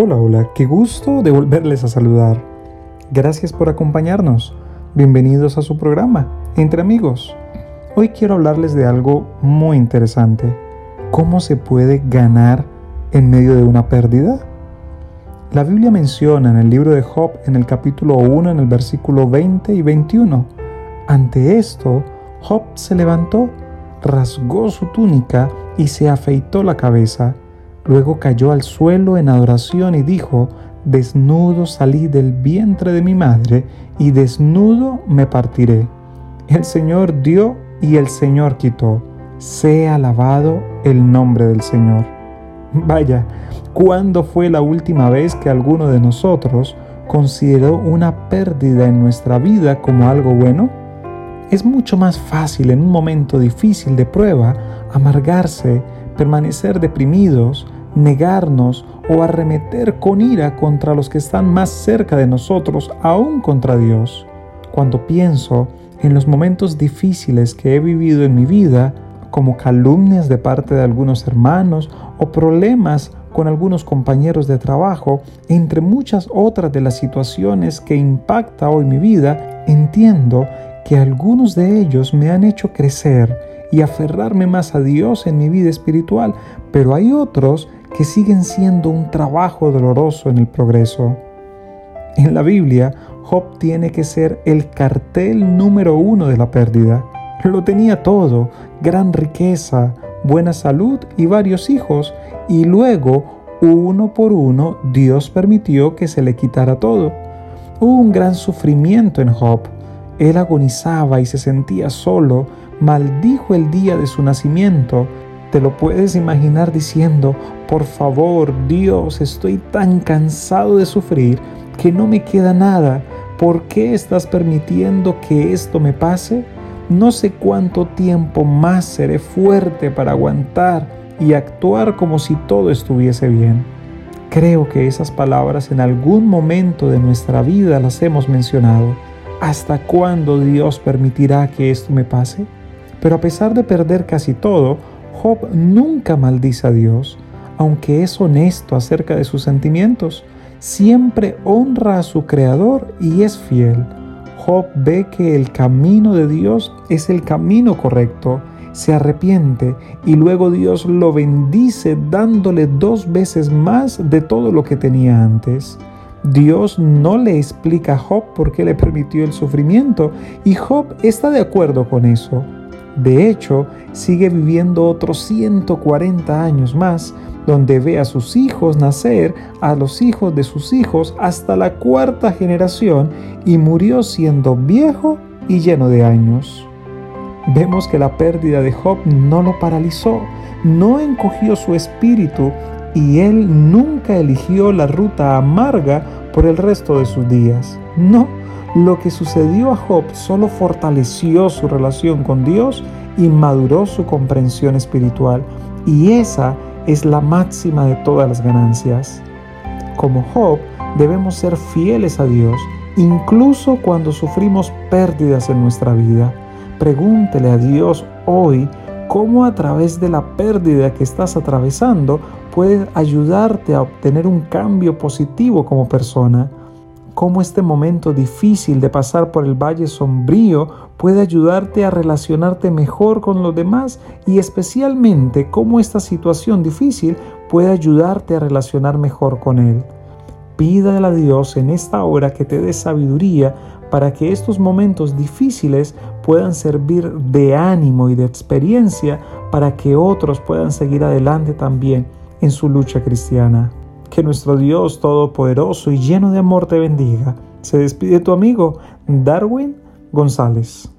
Hola, hola, qué gusto de volverles a saludar. Gracias por acompañarnos. Bienvenidos a su programa, Entre Amigos. Hoy quiero hablarles de algo muy interesante. ¿Cómo se puede ganar en medio de una pérdida? La Biblia menciona en el libro de Job, en el capítulo 1, en el versículo 20 y 21. Ante esto, Job se levantó, rasgó su túnica y se afeitó la cabeza Luego cayó al suelo en adoración y dijo, Desnudo salí del vientre de mi madre y desnudo me partiré. El Señor dio y el Señor quitó. Sea alabado el nombre del Señor. Vaya, ¿cuándo fue la última vez que alguno de nosotros consideró una pérdida en nuestra vida como algo bueno? Es mucho más fácil en un momento difícil de prueba amargarse, permanecer deprimidos, negarnos o arremeter con ira contra los que están más cerca de nosotros, aún contra Dios. Cuando pienso en los momentos difíciles que he vivido en mi vida, como calumnias de parte de algunos hermanos o problemas con algunos compañeros de trabajo, entre muchas otras de las situaciones que impacta hoy mi vida, entiendo que algunos de ellos me han hecho crecer y aferrarme más a Dios en mi vida espiritual, pero hay otros que siguen siendo un trabajo doloroso en el progreso. En la Biblia, Job tiene que ser el cartel número uno de la pérdida. Lo tenía todo, gran riqueza, buena salud y varios hijos, y luego, uno por uno, Dios permitió que se le quitara todo. Hubo un gran sufrimiento en Job. Él agonizaba y se sentía solo, maldijo el día de su nacimiento te lo puedes imaginar diciendo, por favor, Dios, estoy tan cansado de sufrir que no me queda nada. ¿Por qué estás permitiendo que esto me pase? No sé cuánto tiempo más seré fuerte para aguantar y actuar como si todo estuviese bien. Creo que esas palabras en algún momento de nuestra vida las hemos mencionado. ¿Hasta cuándo Dios permitirá que esto me pase? Pero a pesar de perder casi todo, Job nunca maldice a Dios, aunque es honesto acerca de sus sentimientos. Siempre honra a su Creador y es fiel. Job ve que el camino de Dios es el camino correcto, se arrepiente y luego Dios lo bendice dándole dos veces más de todo lo que tenía antes. Dios no le explica a Job por qué le permitió el sufrimiento y Job está de acuerdo con eso. De hecho, sigue viviendo otros 140 años más, donde ve a sus hijos nacer, a los hijos de sus hijos, hasta la cuarta generación, y murió siendo viejo y lleno de años. Vemos que la pérdida de Job no lo paralizó, no encogió su espíritu, y él nunca eligió la ruta amarga por el resto de sus días. No, lo que sucedió a Job solo fortaleció su relación con Dios y maduró su comprensión espiritual. Y esa es la máxima de todas las ganancias. Como Job, debemos ser fieles a Dios, incluso cuando sufrimos pérdidas en nuestra vida. Pregúntele a Dios hoy cómo a través de la pérdida que estás atravesando puede ayudarte a obtener un cambio positivo como persona cómo este momento difícil de pasar por el valle sombrío puede ayudarte a relacionarte mejor con los demás y especialmente cómo esta situación difícil puede ayudarte a relacionar mejor con Él. Pídale a Dios en esta hora que te dé sabiduría para que estos momentos difíciles puedan servir de ánimo y de experiencia para que otros puedan seguir adelante también en su lucha cristiana. Que nuestro Dios Todopoderoso y lleno de amor te bendiga. Se despide tu amigo Darwin González.